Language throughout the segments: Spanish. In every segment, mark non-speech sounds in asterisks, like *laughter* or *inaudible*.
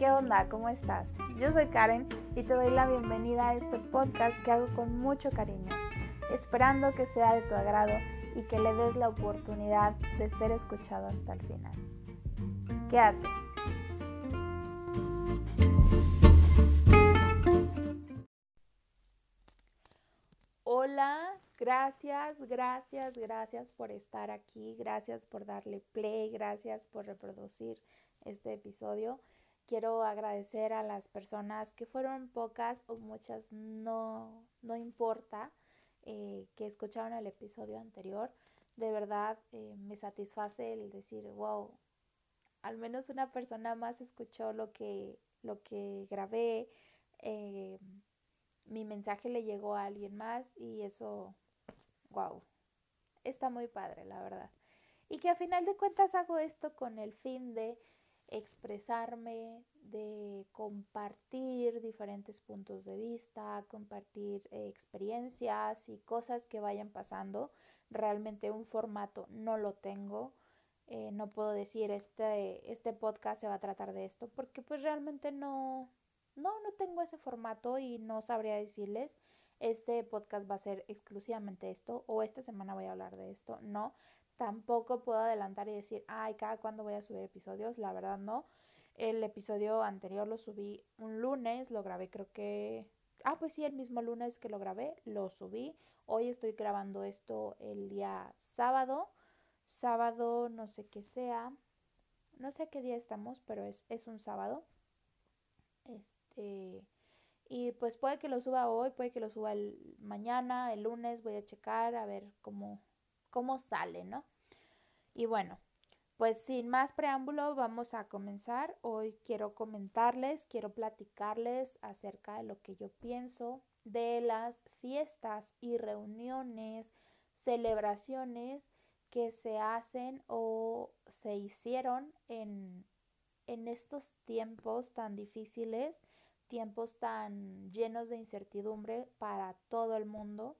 ¿Qué onda? ¿Cómo estás? Yo soy Karen y te doy la bienvenida a este podcast que hago con mucho cariño, esperando que sea de tu agrado y que le des la oportunidad de ser escuchado hasta el final. Quédate. Hola, gracias, gracias, gracias por estar aquí, gracias por darle play, gracias por reproducir este episodio. Quiero agradecer a las personas que fueron pocas o muchas, no, no importa, eh, que escucharon el episodio anterior. De verdad eh, me satisface el decir, wow, al menos una persona más escuchó lo que, lo que grabé. Eh, mi mensaje le llegó a alguien más y eso, wow, está muy padre, la verdad. Y que a final de cuentas hago esto con el fin de expresarme, de compartir diferentes puntos de vista, compartir eh, experiencias y cosas que vayan pasando. Realmente un formato no lo tengo. Eh, no puedo decir este, este podcast se va a tratar de esto porque pues realmente no, no, no tengo ese formato y no sabría decirles este podcast va a ser exclusivamente esto o esta semana voy a hablar de esto. No, tampoco puedo adelantar y decir, ay, cada cuándo voy a subir episodios, la verdad no. El episodio anterior lo subí un lunes, lo grabé creo que... Ah, pues sí, el mismo lunes que lo grabé, lo subí. Hoy estoy grabando esto el día sábado. Sábado, no sé qué sea. No sé qué día estamos, pero es, es un sábado. Este... Y pues puede que lo suba hoy, puede que lo suba el mañana, el lunes, voy a checar a ver cómo, cómo sale, ¿no? Y bueno, pues sin más preámbulo vamos a comenzar. Hoy quiero comentarles, quiero platicarles acerca de lo que yo pienso de las fiestas y reuniones, celebraciones que se hacen o se hicieron en, en estos tiempos tan difíciles, tiempos tan llenos de incertidumbre para todo el mundo.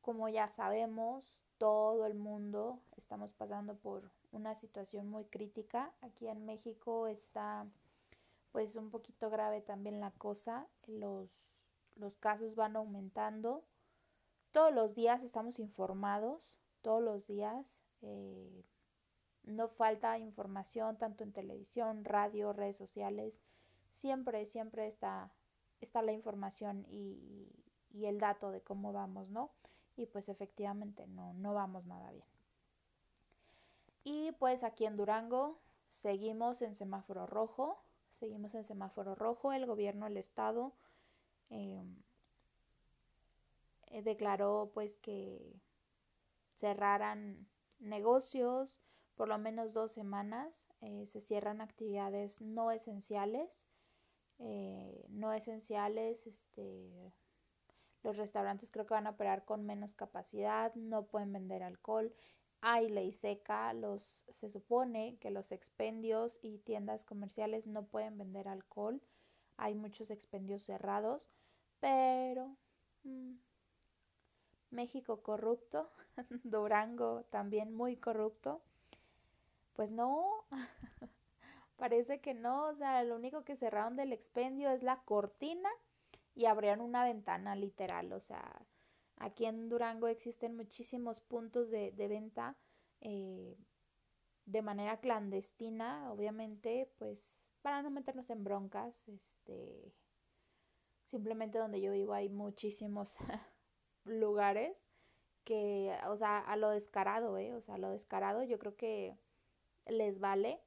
Como ya sabemos, todo el mundo estamos pasando por una situación muy crítica. Aquí en México está pues un poquito grave también la cosa. Los, los casos van aumentando. Todos los días estamos informados, todos los días. Eh, no falta información tanto en televisión, radio, redes sociales. Siempre, siempre está, está la información y, y el dato de cómo vamos, ¿no? Y pues efectivamente no, no vamos nada bien. Y pues aquí en Durango seguimos en semáforo rojo, seguimos en semáforo rojo, el gobierno del estado em, eh, declaró pues que cerraran negocios por lo menos dos semanas, eh, se cierran actividades no esenciales, eh, no esenciales, este, los restaurantes creo que van a operar con menos capacidad, no pueden vender alcohol. Hay ley seca, los, se supone que los expendios y tiendas comerciales no pueden vender alcohol. Hay muchos expendios cerrados, pero mm, México corrupto, *laughs* Durango también muy corrupto. Pues no, *laughs* parece que no, o sea, lo único que cerraron del expendio es la cortina y abrieron una ventana literal. O sea, aquí en Durango existen muchísimos puntos de, de venta eh, de manera clandestina, obviamente, pues para no meternos en broncas, este, simplemente donde yo vivo hay muchísimos *laughs* lugares que, o sea, a lo descarado, ¿eh? O sea, a lo descarado yo creo que les vale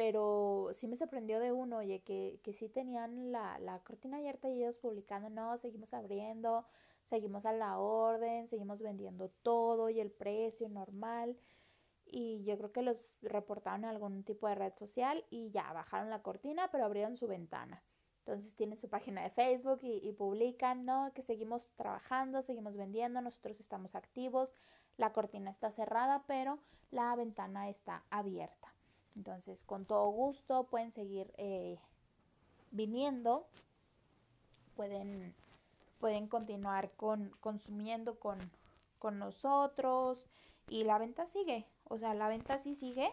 pero sí me sorprendió de uno, oye, que, que sí tenían la, la cortina abierta y ellos publicando, no, seguimos abriendo, seguimos a la orden, seguimos vendiendo todo y el precio normal. Y yo creo que los reportaron en algún tipo de red social y ya bajaron la cortina, pero abrieron su ventana. Entonces tienen su página de Facebook y, y publican, ¿no? Que seguimos trabajando, seguimos vendiendo, nosotros estamos activos, la cortina está cerrada, pero la ventana está abierta. Entonces, con todo gusto pueden seguir eh, viniendo, pueden, pueden continuar con, consumiendo con, con nosotros. Y la venta sigue, o sea, la venta sí sigue.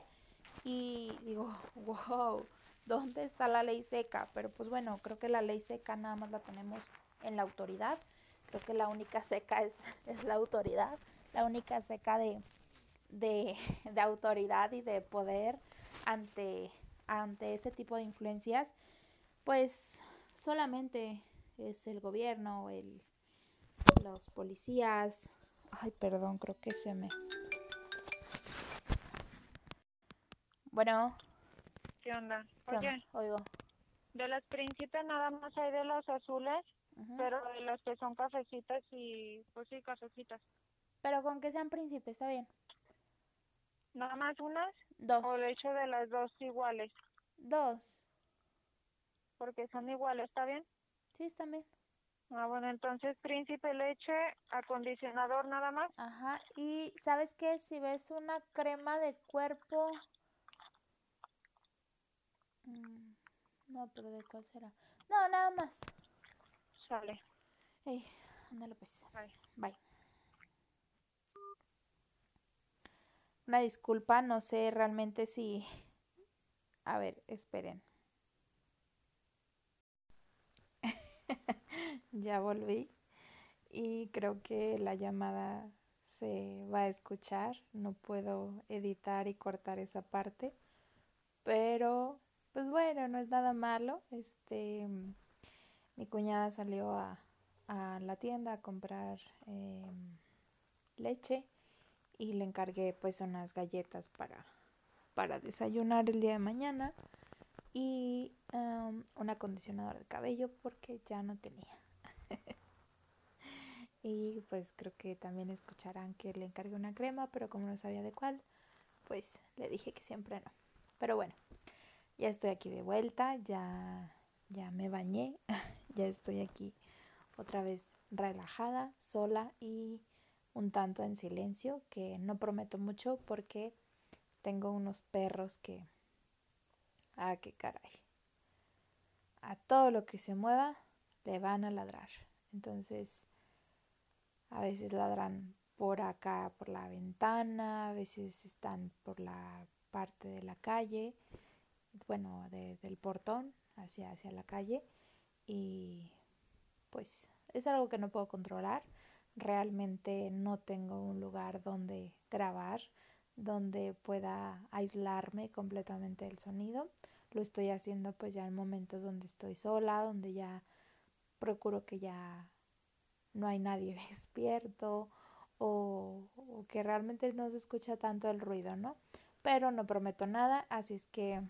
Y digo, *laughs* wow, ¿dónde está la ley seca? Pero pues bueno, creo que la ley seca nada más la tenemos en la autoridad. Creo que la única seca es, *laughs* es la autoridad, la única seca de, de, de autoridad y de poder ante, ante ese tipo de influencias, pues solamente es el gobierno, el, los policías. Ay, perdón, creo que se me... Bueno. ¿Qué onda? ¿qué Oye, onda? Oigo. de las príncipes nada más hay de las azules, pero de las que son cafecitas y, pues sí, cafecitas. Pero con que sean príncipes, está bien. Nada más unas, Dos. o echo de las dos iguales, Dos. porque son iguales, ¿está bien? Sí, está bien. Ah, bueno, entonces príncipe leche, acondicionador nada más. Ajá. Y ¿sabes qué? Si ves una crema de cuerpo... Mm, No, pero ¿de cuál será? No, nada más. Sale. Ey, ándale pues. Bye. Bye. Una disculpa, no sé realmente si... *laughs* A ver, esperen. *laughs* ya volví y creo que la llamada se va a escuchar. No puedo editar y cortar esa parte. Pero, pues bueno, no es nada malo. Este, mi cuñada salió a, a la tienda a comprar em, leche y le encargué pues unas galletas para, para desayunar el día de mañana y un acondicionador de cabello porque ya no tenía. *laughs* y pues creo que también escucharán que le encargué una crema, pero como no sabía de cuál, pues le dije que siempre no. Pero bueno, ya estoy aquí de vuelta, ya, ya me bañé, *laughs* ya estoy aquí otra vez relajada, sola y un tanto en silencio, que no prometo mucho porque tengo unos perros que... Ah, qué caray. A todo lo que se mueva le van a ladrar. Entonces, a veces ladran por acá, por la ventana, a veces están por la parte de la calle, bueno, de- del portón hacia, hacia la calle y pues es algo que no puedo controlar. Realmente no tengo un lugar donde grabar, donde pueda aislarme completamente del sonido. Lo estoy haciendo pues ya en momentos donde estoy sola, donde ya procuro que ya no hay nadie *laughs* despierto o, que realmente no se escucha tanto el ruido, ¿no? Pero no prometo nada, así es que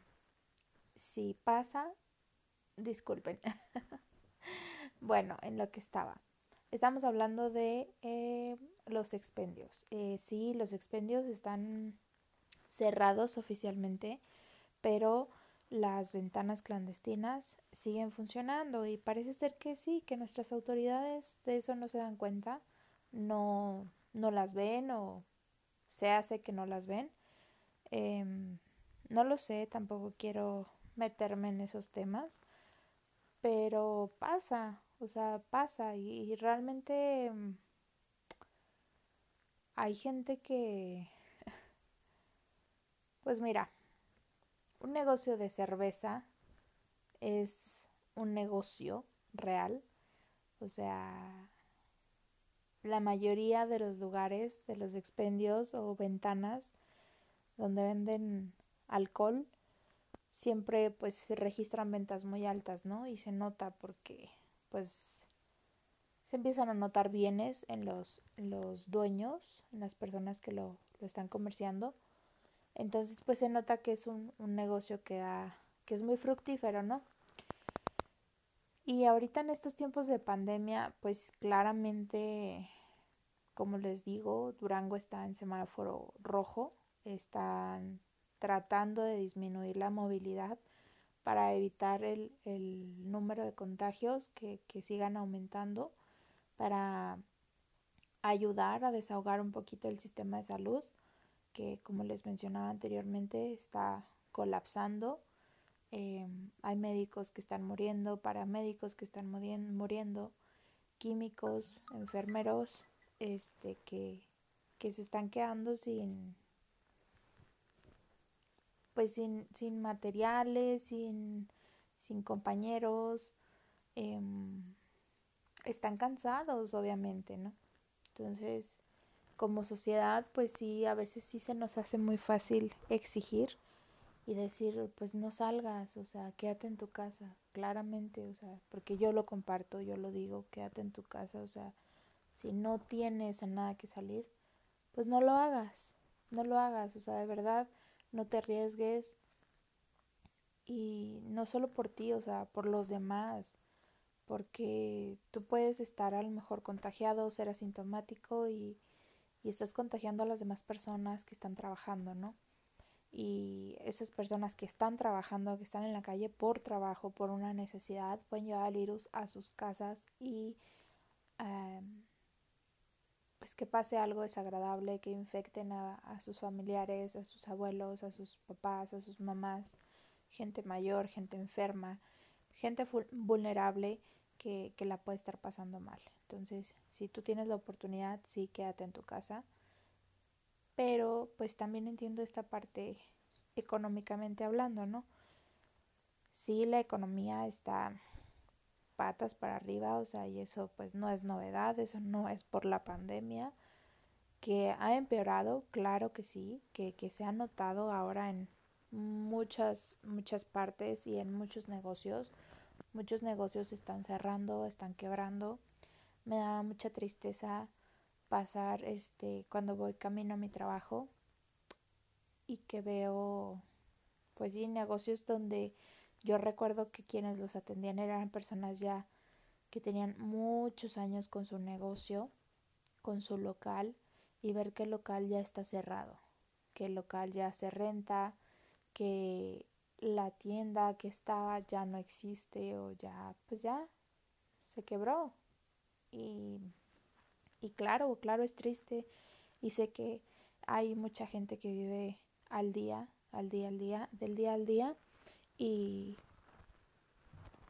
si pasa, disculpen. *laughs* bueno, en lo que estaba. Estamos hablando de eh, los expendios. Eh, sí, los expendios están cerrados oficialmente, pero las ventanas clandestinas siguen funcionando y parece ser que sí, que nuestras autoridades de eso no se dan cuenta, no, no las ven o se hace que no las ven. Em, no lo sé, tampoco quiero meterme en esos temas, pero pasa, o sea, pasa y, y realmente mm, hay gente que, *laughs* pues mira, un negocio de cerveza es un negocio real, o sea, la mayoría de los lugares, de los expendios o ventanas donde venden alcohol, siempre pues registran ventas muy altas, ¿no? Y se nota porque pues se empiezan a notar bienes en los, los dueños, en las personas que lo, lo están comerciando. Entonces pues se nota que es un, un negocio que, ha, que es muy fructífero, ¿no? Y ahorita en estos tiempos de pandemia, pues claramente, como les digo, Durango está en semáforo rojo, están tratando de disminuir la movilidad para evitar el, el número de contagios que, que sigan aumentando, para ayudar a desahogar un poquito el sistema de salud, que como les mencionaba anteriormente está colapsando. Eh, hay médicos que están muriendo, paramédicos que están murien- muriendo, químicos, enfermeros, este, que, que se están quedando sin, pues sin, sin materiales, sin, sin compañeros, em, están cansados obviamente, ¿no? Entonces, como sociedad, pues sí, a veces sí se nos hace muy fácil exigir y decir, pues no salgas, o sea, quédate en tu casa, claramente, o sea, porque yo lo comparto, yo lo digo, quédate en tu casa, o sea, si no tienes a nada que salir, pues no lo hagas, no lo hagas, o sea, de verdad, no te arriesgues y no solo por ti, o sea, por los demás, porque tú puedes estar a lo mejor contagiado, ser asintomático y, y estás contagiando a las demás personas que están trabajando, ¿no? y esas personas que están trabajando, que están en la calle por trabajo, por una necesidad, pueden llevar el virus a sus casas y um, pues que pase algo desagradable, que infecten a, a, sus familiares, a sus abuelos, a sus papás, a sus mamás, gente mayor, gente enferma, gente vulnerable que, que la puede estar pasando mal. Entonces, si tú tienes la oportunidad, sí, quédate en tu casa pero pues también entiendo esta parte económicamente hablando, ¿no? Sí, la economía está patas para arriba, o sea, y eso pues no es novedad, eso no es por la pandemia, que ha empeorado, claro que sí, que, que se ha notado ahora en muchas, muchas partes y en muchos negocios. Muchos negocios están cerrando, están quebrando. Me da mucha tristeza pasar este cuando voy camino a mi trabajo y que veo pues sí negocios donde yo recuerdo que quienes los atendían eran personas ya que tenían muchos años con su negocio, con su local y ver que el local ya está cerrado, que el local ya se renta, que la tienda que estaba ya no existe o ya pues ya se quebró. Y y claro, claro, es triste. Y sé que hay mucha gente que vive al día, al día, al día, del día al día y,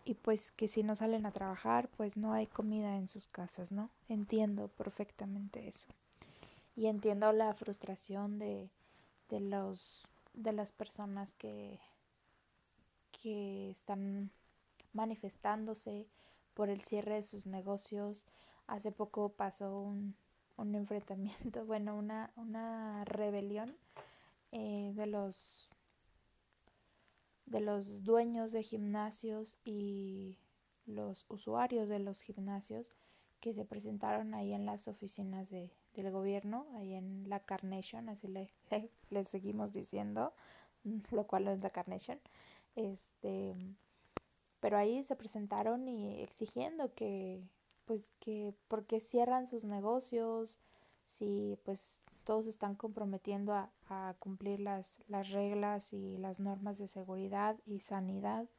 y pues que si no salen a trabajar, pues no hay comida en sus casas, ¿no? Entiendo perfectamente eso. Y entiendo la frustración de, de los de las personas que que están manifestándose por el cierre de sus negocios, Hace poco pasó un, un *laughs* enfrentamiento, bueno, una, una rebelión eh, de los de los dueños de gimnasios y los usuarios de los gimnasios que se presentaron ahí en las oficinas de, del gobierno, ahí en la Carnation, así le, *laughs* le, seguimos diciendo, *laughs* lo cual no es la Carnation. Este, pero ahí se presentaron y exigiendo que pues que porque cierran sus negocios, si pues todos están comprometiendo a, cumplir las, las reglas y las normas de seguridad y sanidad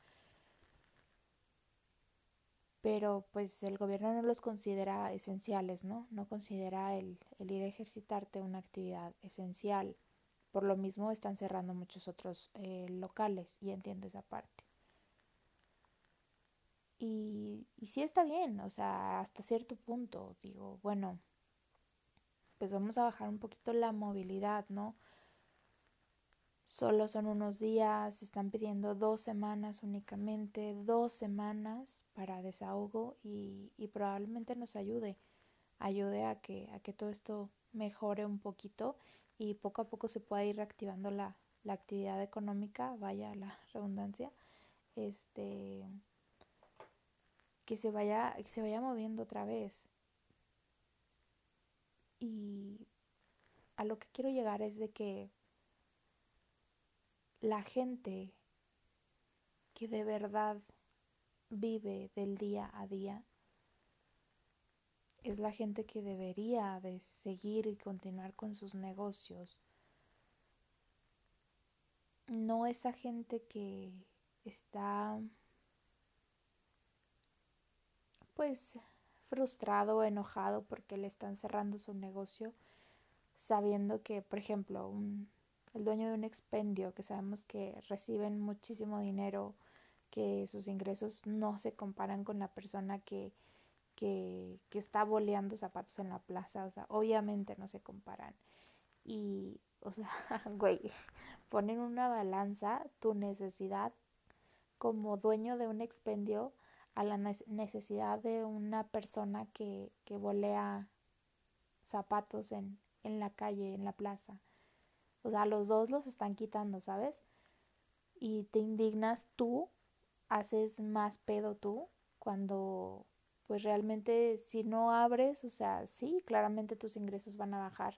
pero pues el gobierno no los considera esenciales, ¿no? No considera el, el, ir a ejercitarte una actividad esencial. Por lo mismo están cerrando muchos otros eh, locales y entiendo esa parte. Y, y sí está bien, o sea, hasta cierto punto, digo, bueno, pues vamos a bajar un poquito la movilidad, ¿no? Solo son unos días, están pidiendo dos semanas únicamente, dos semanas para desahogo y, y probablemente nos ayude, ayude a que, a que todo esto mejore un poquito y poco a poco se pueda ir reactivando la, la actividad económica, vaya la *laughs* redundancia, este que se vaya, que se vaya moviendo otra vez. Y a lo que quiero llegar es de que la gente que de verdad vive del día a día es la gente que debería de seguir y continuar con sus negocios. No esa gente que está pues frustrado o enojado porque le están cerrando su negocio, sabiendo que, por ejemplo, un, el dueño de un expendio, que sabemos que reciben muchísimo dinero, que sus ingresos no se comparan con la persona que, que, que está boleando zapatos en la plaza, o sea, obviamente no se comparan. Y, o sea, *laughs* güey, ponen una balanza tu necesidad como dueño de un expendio a la necesidad de una persona que, que volea zapatos en, en la calle, en la plaza. O sea, los dos los están quitando, ¿sabes? Y te indignas tú, haces más pedo tú, cuando pues realmente si no abres, o sea, sí, claramente tus ingresos van a bajar,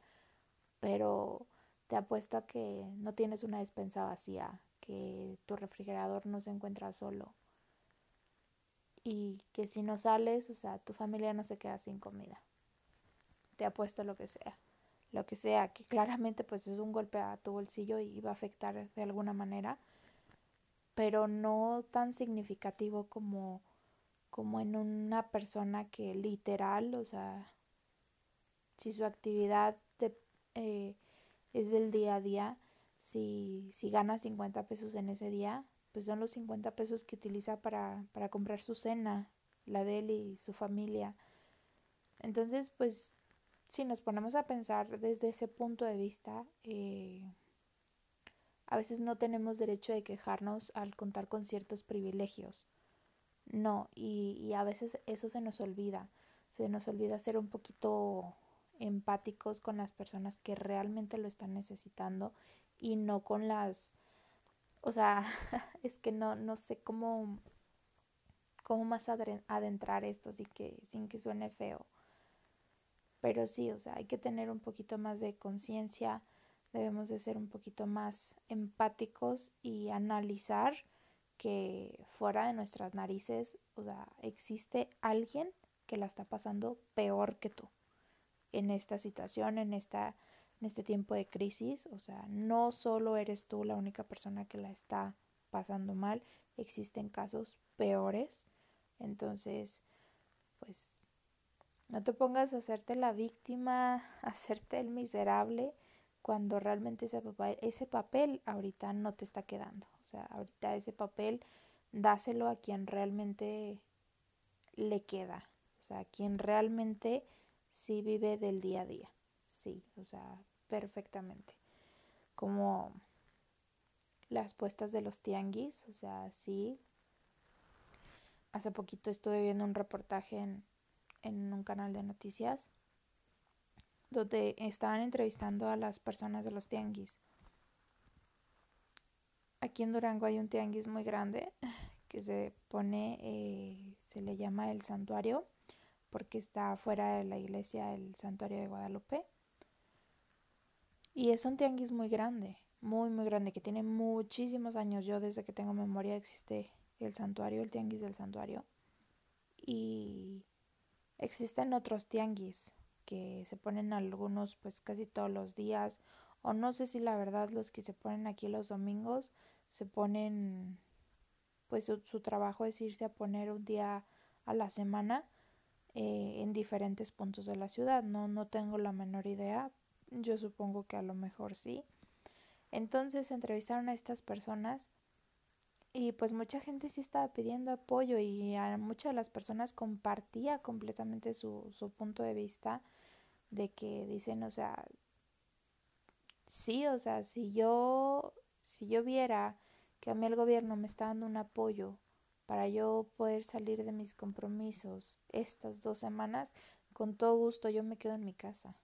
pero te apuesto a que no tienes una despensa vacía, que tu refrigerador no se encuentra solo y que si no sales, o sea, tu familia no se queda sin comida. Te apuesto lo que sea, lo que sea, que claramente pues es un golpe a tu bolsillo y va a afectar de alguna manera, pero no tan significativo como como en una persona que literal, o sea, si su actividad eh, es del día a día, si, si gana 50 pesos en ese día, pues son los 50 pesos que utiliza para, para comprar su cena, la de él y su familia. Entonces, pues, si nos ponemos a pensar desde ese punto de vista, eh, a veces no tenemos derecho de quejarnos al contar con ciertos privilegios. No, y, y a veces eso se nos olvida. Se nos olvida ser un poquito empáticos con las personas que realmente lo están necesitando y no con las o sea, *laughs* es que no, no sé cómo, cómo más adentrar esto sin que, sin que suene feo. Pero sí, o sea, hay que tener un poquito más de conciencia, debemos de ser un poquito más empáticos y analizar que fuera de nuestras narices, o sea, existe alguien que la está pasando peor que tú en esta situación, en esta en este tiempo de crisis, o sea, no solo eres tú la única persona que la está pasando mal, existen casos peores, entonces, pues, no te pongas a hacerte la víctima, *laughs* a hacerte el miserable, cuando realmente ese papel, ese papel ahorita no te está quedando, o sea, ahorita ese papel dáselo a quien realmente le queda, o sea, a quien realmente sí vive del día a día, sí, o sea, perfectamente. Como las puestas de los tianguis, o sea, sí. Hace poquito estuve viendo un reportaje en, en un canal de noticias donde estaban entrevistando a las personas de los tianguis. Aquí en Durango hay un tianguis muy grande *laughs* que se pone, eh, se le llama el santuario, porque está fuera de la iglesia el santuario de Guadalupe. Y es un tianguis muy grande, muy, muy grande, que tiene muchísimos años. Yo desde que tengo memoria existe el santuario, el tianguis del santuario. Y existen otros tianguis que se ponen algunos pues casi todos los días. O no sé si la verdad los que se ponen aquí los domingos se ponen pues su, trabajo es irse a poner un día a la semana eh, en diferentes puntos de la ciudad. No, no tengo la menor idea, yo supongo que a lo mejor sí. Entonces entrevistaron a estas personas y pues mucha gente sí estaba pidiendo apoyo y a muchas de las personas compartía completamente su, su punto de vista de que dicen, o sea, sí, o sea, si yo, si yo viera que a mí el gobierno me está dando un apoyo para yo poder salir de mis compromisos estas dos semanas, con todo gusto yo me quedo en mi casa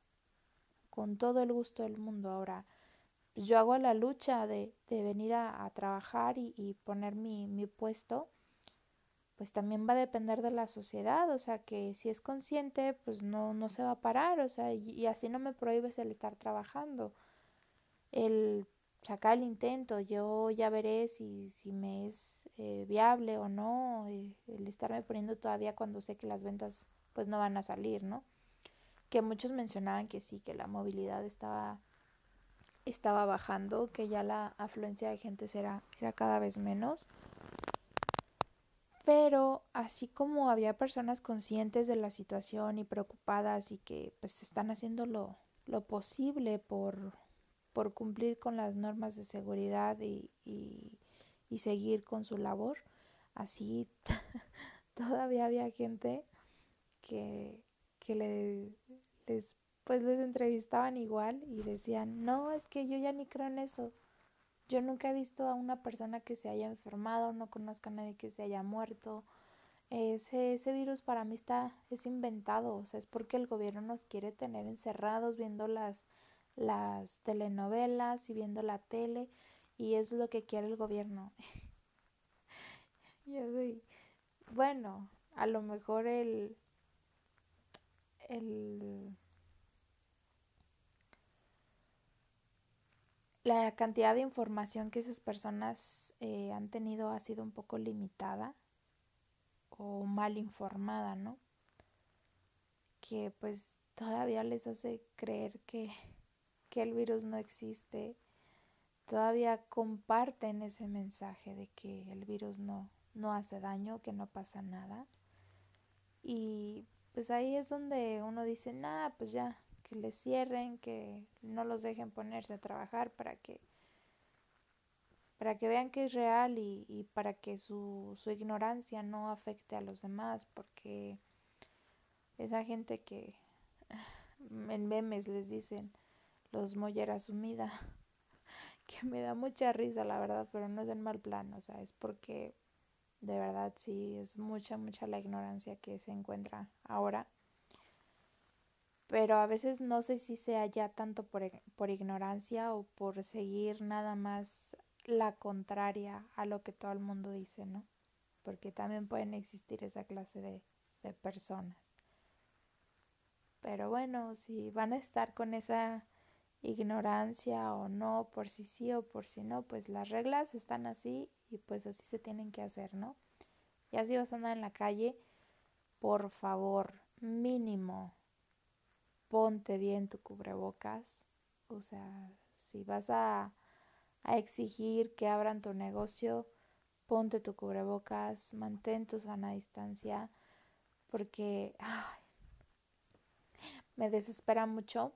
con todo el gusto del mundo. Ahora, pues, yo hago la lucha de, de venir a, trabajar y, poner mi, mi, puesto, pues también va a depender de la sociedad, o sea, que si es consciente, pues no, no se va a parar, o sea, y, así no me prohíbes el estar trabajando, el sacar el intento, yo ya veré si, si me es eh, viable o no, eh, el estarme poniendo todavía cuando sé que las ventas pues no van a salir, ¿no? Que muchos mencionaban que sí, que la movilidad estaba, estaba bajando, que ya la afluencia de gente era, era cada vez menos. Pero así como había personas conscientes de la situación y preocupadas y que pues están haciendo lo, lo posible por, por cumplir con las normas de seguridad y, y, y seguir con su labor, así *laughs* todavía había gente que, que le, les pues les entrevistaban igual y decían, no, es que yo ya ni creo en eso. Yo nunca he visto a una persona que se haya enfermado, no conozco a nadie que se haya muerto. Ese, ese virus para mí está, es inventado, o sea, es porque el gobierno nos quiere tener encerrados viendo las, las telenovelas y viendo la tele y es lo que quiere el gobierno. *laughs* Yo soy, bueno, a lo mejor el, la cantidad de información que esas personas eh, han tenido ha sido un poco limitada o mal informada, ¿no? Que pues todavía les hace creer que, que el virus no existe, todavía comparten ese mensaje de que el virus no, no hace daño, que no pasa nada. Y pues ahí es donde uno dice, nada, pues ya, que les cierren, que no los dejen ponerse a trabajar para que para que vean que es real y, y para que su, su ignorancia no afecte a los demás, porque esa gente que *sighs* en memes les dicen los mollera sumida, *laughs* que me da mucha risa la verdad, pero no es en mal plan, o sea, es porque de verdad sí es mucha, mucha la ignorancia que se encuentra ahora pero a veces no sé si sea ya tanto por, por ignorancia o por seguir nada más la contraria a lo que todo el mundo dice, ¿no? Porque también pueden existir esa clase de, de personas. Pero bueno, si van a estar con esa ignorancia o no, por si sí o por si no, pues las reglas están así y pues así se tienen que hacer, ¿no? Y así vas a andar en la calle, por favor, mínimo ponte bien tu cubrebocas. O sea, si vas a, a exigir que abran tu negocio, ponte tu cubrebocas, mantén tu sana distancia, porque me desespera mucho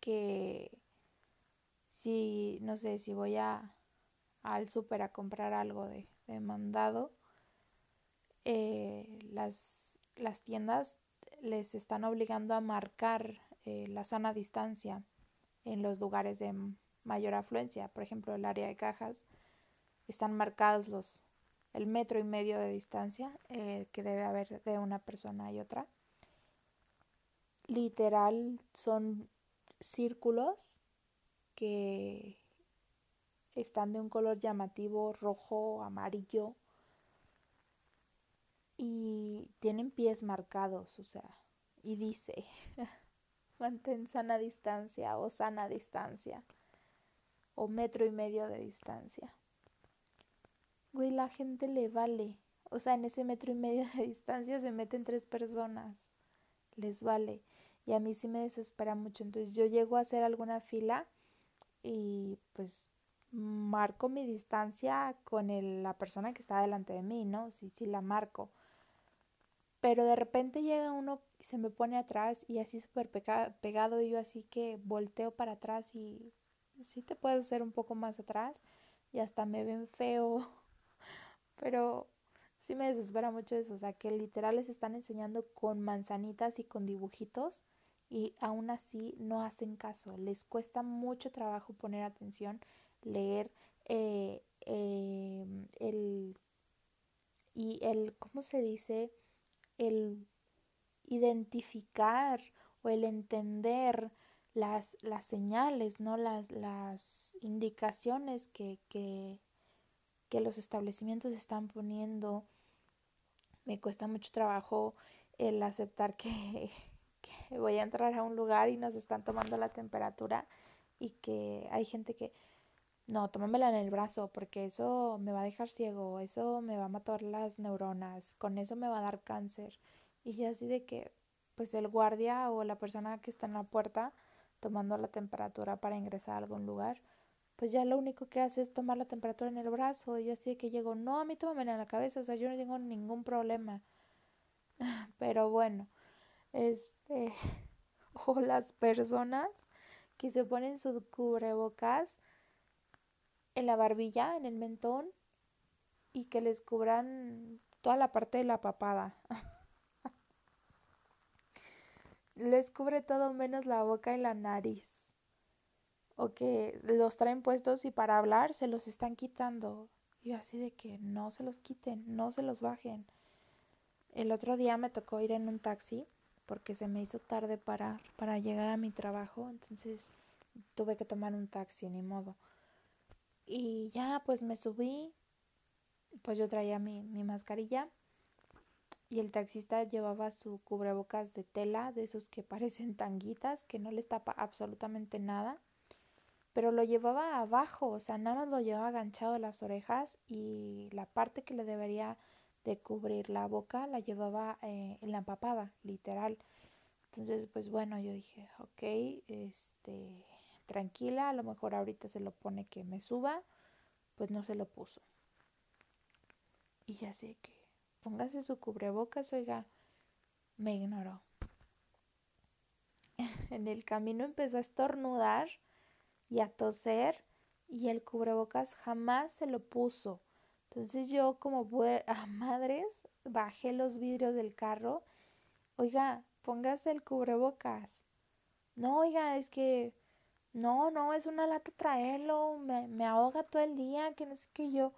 que si, no sé, si voy a al súper a comprar algo de, de mandado, eh, las, las tiendas les están obligando a marcar eh, la sana distancia en los lugares de mayor afluencia. Por ejemplo, el área de cajas están marcados los el metro y medio de distancia eh, que debe haber de una persona y otra. Literal son círculos que están de un color llamativo rojo, amarillo, y tienen pies marcados, o sea, y dice, *laughs* mantén sana distancia o sana distancia o metro y medio de distancia. Güey, la gente le vale. O sea, en ese metro y medio de distancia se meten tres personas. Les vale. Y a mí sí me desespera mucho. Entonces yo llego a hacer alguna fila y pues marco mi distancia con la persona que está delante de mí, ¿no? Sí, sí la marco. Pero de repente llega uno y se me pone atrás y así súper pegado y yo así que volteo para atrás y sí te puedes hacer un poco más atrás y hasta me ven feo, *laughs* pero sí me desespera mucho eso, o sea que literal les están enseñando con manzanitas y con dibujitos y aún así no hacen caso, les cuesta mucho trabajo poner atención, leer eh, em, el y el, ¿cómo se dice? el identificar o el entender las, las señales, ¿no? Las, las indicaciones que, que, que los establecimientos están poniendo. Me cuesta mucho trabajo el aceptar que, *laughs* que voy a entrar a un lugar y nos están tomando la temperatura y que hay gente que no, tómamela en el brazo porque eso me va a dejar ciego, eso me va a matar las neuronas, con eso me va a dar cáncer. Y así de que, pues el guardia o la persona que está en la puerta tomando la temperatura para ingresar a algún lugar, pues ya lo único que hace es tomar la temperatura en el brazo. Y yo así de que llego, no, a mí tómamela en la cabeza, o sea, yo no tengo ningún problema. *laughs* Pero bueno, este, *laughs* o las personas que se ponen su cubrebocas en la barbilla, en el mentón y que les cubran toda la parte de la papada. *laughs* les cubre todo menos la boca y la nariz. O que los traen puestos y para hablar se los están quitando. Y así de que no se los quiten, no se los bajen. El otro día me tocó ir en un taxi porque se me hizo tarde para, para llegar a mi trabajo, entonces tuve que tomar un taxi, ni modo. Y ya, pues me subí, pues yo traía mi, mi mascarilla y el taxista llevaba su cubrebocas de tela, de esos que *laughs* parecen tanguitas, que no les tapa absolutamente nada, pero lo llevaba abajo, o sea, nada más lo llevaba aganchado a las orejas y la parte que le debería de cubrir la boca la llevaba eh, en la empapada, literal. Entonces, pues bueno, yo dije, ok, este, tranquila, a lo mejor ahorita se lo pone que me suba, pues no se lo puso. Y ya sé que póngase su cubrebocas, oiga, me ignoró. *laughs* en el camino empezó a estornudar y a toser y el cubrebocas jamás se lo puso. Entonces yo como *laughs* a madres bajé los vidrios del carro. Oiga, póngase el cubrebocas. No, oiga, es que no, no, es una lata traerlo, me, me ahoga todo el día, que no sé qué yo.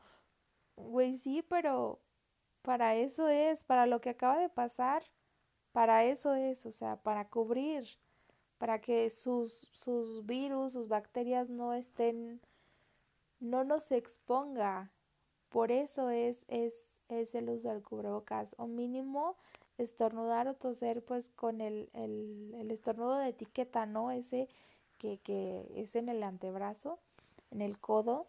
Güey, sí, pero para eso es, para lo que acaba de pasar, para eso es, o sea, para cubrir, para que sus, sus virus, sus bacterias no estén, no nos exponga. Por eso es, es, es el uso del cubrebocas, o mínimo estornudar o toser pues con el, el, el estornudo de etiqueta, ¿no? Ese que, que es en el antebrazo, en el codo,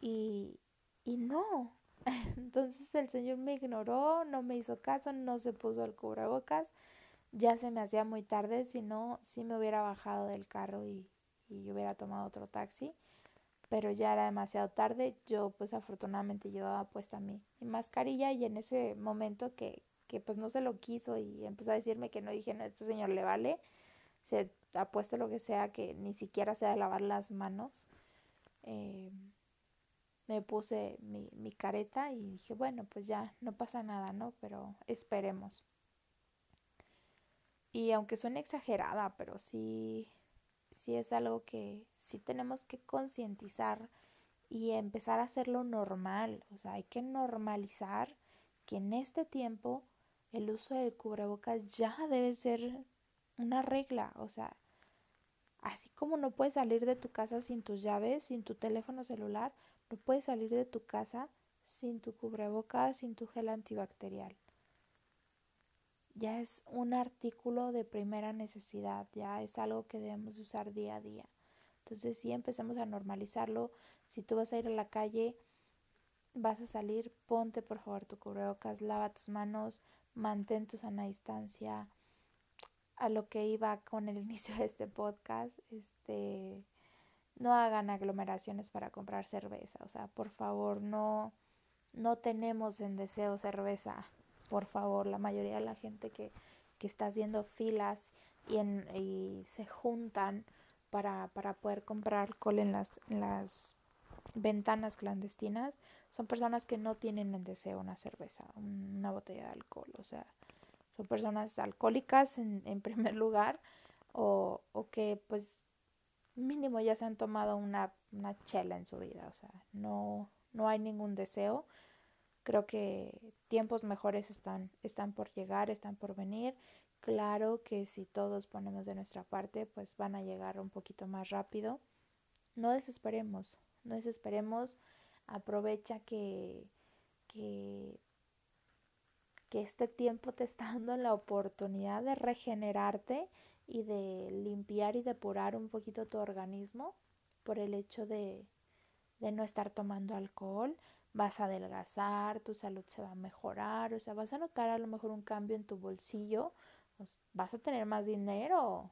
y, y no. *laughs* Entonces el señor me ignoró, no me hizo caso, no se puso el cubrebocas. Ya se me hacía muy tarde, si no, sí me hubiera bajado del carro y, y hubiera tomado otro taxi. Pero ya era demasiado tarde. Yo pues afortunadamente llevaba puesta mi, mi mascarilla y en ese momento que, que pues no se lo quiso y empezó a decirme que no dije, no, este señor le vale se ha puesto lo que sea que ni siquiera se de lavar las manos. Eh, me puse mi, mi careta y dije, bueno, pues ya no pasa nada, ¿no? Pero esperemos. Y aunque suene exagerada, pero sí, sí es algo que sí tenemos que concientizar y empezar a hacerlo normal. O sea, hay que normalizar que en este tiempo el uso del cubrebocas ya debe ser una regla, o sea, así como no puedes salir de tu casa sin tus llaves, sin tu teléfono celular, no puedes salir de tu casa sin tu cubrebocas, sin tu gel antibacterial. Ya es un artículo de primera necesidad, ya es algo que debemos usar día a día. Entonces, si empezamos a normalizarlo, si tú vas a ir a la calle, vas a salir, ponte por favor tu cubrebocas, lava tus manos, mantén tu sana distancia, a lo que iba con el *laughs* inicio de este podcast, este, no hagan aglomeraciones para comprar cerveza, o sea, por favor, no, no tenemos en deseo cerveza, por favor, la mayoría de la gente que, que está haciendo filas y, en, y se juntan para, para poder comprar alcohol en las, en las ventanas clandestinas, son personas que no tienen en deseo una cerveza, una botella de alcohol, o sea, son personas alcohólicas en, *laughs* primer lugar o, o, que pues mínimo ya se han tomado una, una chela en su vida, o sea, no, no hay ningún deseo. Creo que tiempos mejores están, están por llegar, están por venir. Claro que si todos ponemos de nuestra parte, pues van a llegar un poquito más rápido. No desesperemos, no desesperemos. Aprovecha que, que que este tiempo te está dando la oportunidad de regenerarte y de limpiar y depurar un poquito tu organismo por el hecho de, de no estar tomando alcohol, vas a adelgazar, tu salud se va a mejorar, o sea, vas a notar a lo mejor un cambio en tu bolsillo, pues, vas a tener más dinero,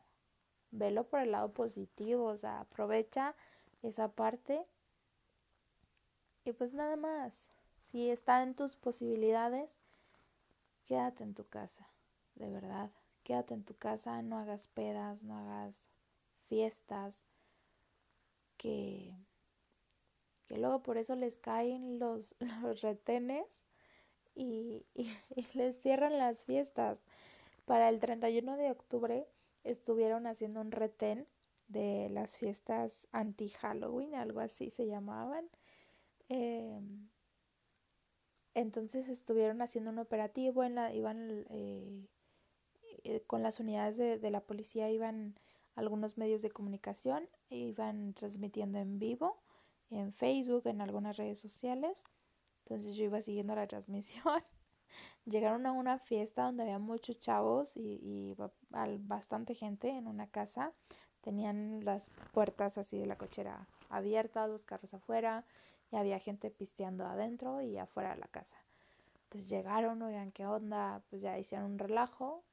velo por el lado positivo, o sea, aprovecha esa parte. Y pues nada más, si está en tus posibilidades, quédate en tu casa, de verdad, quédate en tu casa, no hagas pedas, no hagas fiestas, que, que luego por eso les caen los, *laughs* los retenes y, y, les cierran las fiestas. Para el 31 de octubre estuvieron haciendo un retén de las fiestas anti-Halloween, algo así se llamaban. Em, entonces estuvieron haciendo un operativo, en la, iban eh, eh, con las unidades de, de, la policía, iban algunos medios de comunicación, iban transmitiendo en vivo, en Facebook, en algunas redes sociales. Entonces yo iba siguiendo la *laughs* transmisión. Llegaron a una fiesta donde había muchos chavos y, y bastante gente en una casa. Tenían las puertas así de la cochera abiertas, los carros afuera, y había gente pisteando adentro y afuera de la casa. Entonces llegaron, oigan, ¿qué onda? Pues ya hicieron un relajo.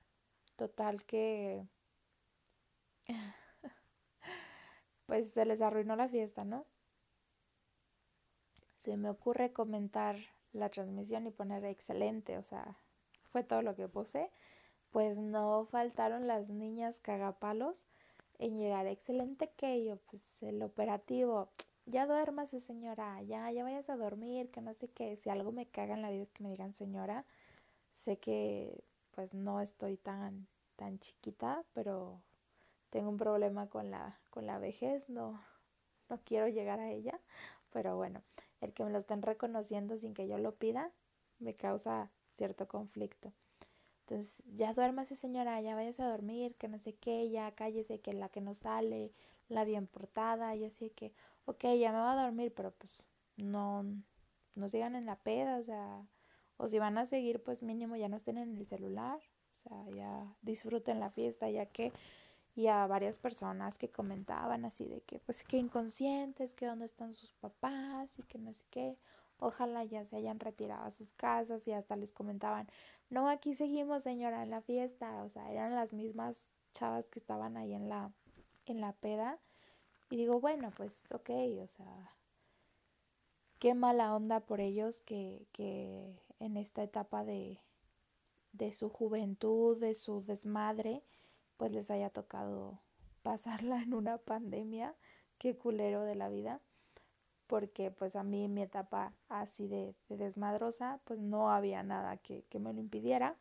Total que... *laughs* pues se les arruinó la fiesta, ¿no? Se me ocurre comentar la transmisión y poner excelente, o sea, fue todo lo que puse. Pues no faltaron las niñas cagapalos en llegar excelente que yo, pues el operativo, ya duérmase señora, ya, ya vayas a dormir, que no sé qué, si algo me caga en la vida es que me digan señora, sé que pues no estoy tan, tan chiquita, pero tengo un problema con la, con la vejez, no, no quiero llegar a ella, pero bueno, el que me lo estén reconociendo sin que yo lo pida, me causa cierto conflicto. Entonces, ya duérmase señora, ya vayas a dormir, que no sé qué, ya cállese, que la que no sale, la bien portada, y así que, ok, ya me va a dormir, pero pues no, no sigan en la peda, o sea, o si van a seguir, pues mínimo ya no estén en el celular, o sea, ya disfruten la fiesta, ya que, y a varias personas que comentaban así de que, pues que inconscientes, que dónde están sus papás y que no sé qué, ojalá ya se hayan retirado a sus casas y hasta les comentaban, no, aquí seguimos señora en la fiesta, o sea, eran las mismas chavas que estaban ahí en la, en la peda y digo, bueno, pues ok, o sea, qué mala onda por ellos que, que en esta etapa de, de su juventud, de su desmadre, pues les haya tocado pasarla en una pandemia, qué culero de la vida, porque pues a mí en mi etapa así de, de desmadrosa, pues no había nada que, que, me lo impidiera.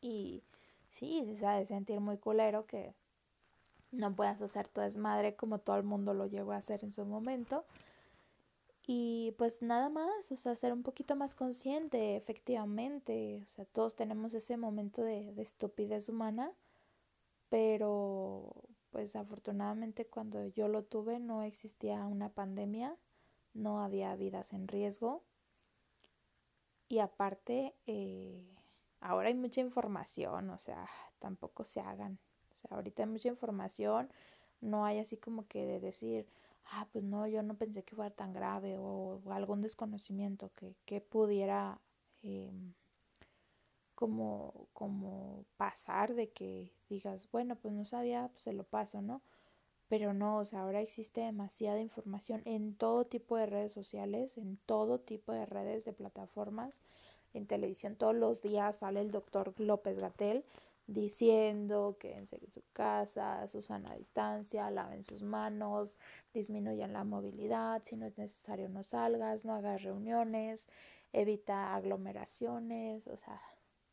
Y sí, se sabe sentir muy culero que no puedas hacer tu desmadre como todo el mundo lo llegó a hacer en su momento. Y pues nada más, o sea, ser un poquito más consciente, efectivamente. O sea, todos tenemos ese momento de, de estupidez humana, pero pues afortunadamente cuando yo lo tuve no existía una pandemia, no había vidas en riesgo. Y aparte, eh, ahora hay mucha información, o sea, tampoco se hagan ahorita hay mucha información, no hay así como que de decir, ah, pues no, yo no pensé que fuera tan grave o, algún desconocimiento que, que pudiera eh, como, como pasar de que digas, bueno, pues no sabía, pues se lo paso, ¿no? Pero no, o sea, ahora existe demasiada información en todo tipo de redes sociales, en todo tipo de redes, de plataformas, en televisión. Todos los días sale el doctor López Gatel diciendo quédense en su casa, Susana a distancia, laven sus manos, disminuyan la movilidad, si no es necesario no salgas, no hagas reuniones, evita aglomeraciones, o sea,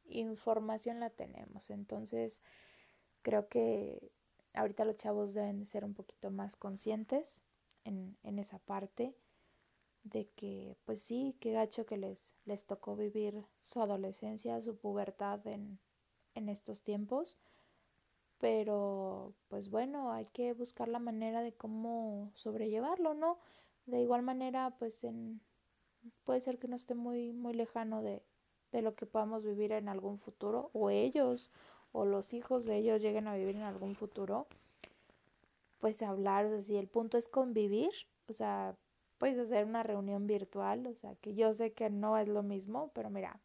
información la tenemos. Entonces, creo que ahorita los chavos deben de ser un poquito más conscientes en, en esa parte de que pues sí, qué gacho que les, les tocó vivir su adolescencia, su pubertad en, en estos tiempos. Pero, pues bueno, hay que buscar la manera de cómo sobrellevarlo, ¿no? De igual manera, pues en, puede ser que no esté muy, muy lejano de, de lo que podamos vivir en algún futuro, o ellos, o los hijos de ellos lleguen a vivir en algún futuro, pues hablar, o sea, si el punto es convivir, o sea, puedes hacer una reunión virtual, o sea, que yo sé que no es lo mismo, pero mira,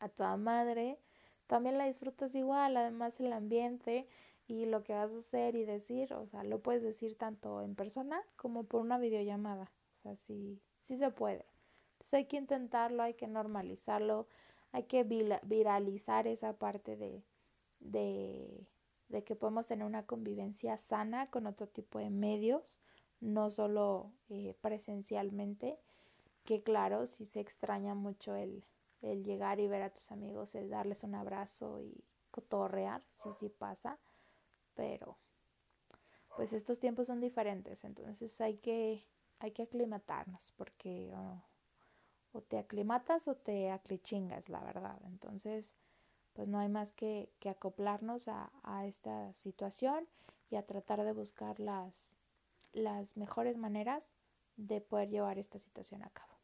a toda madre, también la disfrutas igual, además el ambiente y lo que vas a hacer y decir, o sea, lo puedes decir tanto en persona como por una videollamada, o sea, sí, sí se puede. Entonces hay que intentarlo, hay que normalizarlo, hay que viralizar esa parte de, de, de que podemos tener una convivencia sana con otro tipo de medios, no solo eh, presencialmente, que claro, si se extraña mucho el, el llegar y ver a tus amigos, el darles un abrazo y, cotorrear, sí, sí pasa, pero pues estos tiempos son diferentes, entonces hay que, hay que aclimatarnos, porque o te aclimatas o te aclichingas, la verdad. Entonces, pues no hay más que, que acoplarnos a, a, esta situación y a tratar de buscar las, las mejores maneras de poder llevar esta situación a cabo.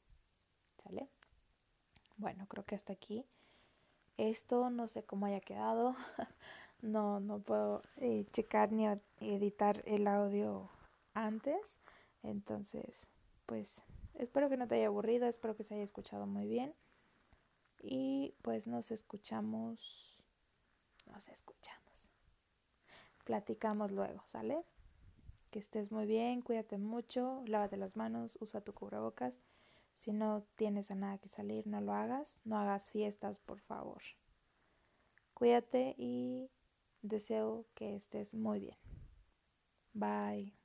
¿Sale? Bueno, creo que hasta aquí. Esto no sé cómo haya quedado. *laughs* no, no puedo eh, checar ni editar el audio antes. Entonces, pues Espero que no te haya aburrido, espero que se haya escuchado muy bien. Y pues nos escuchamos, nos escuchamos. Platicamos luego, ¿sale? Que estés muy bien, cuídate mucho, lávate las manos, usa tu cubrebocas. Si no tienes a nada que salir, no lo hagas. No hagas fiestas, por favor. Cuídate y deseo que estés muy bien. Bye.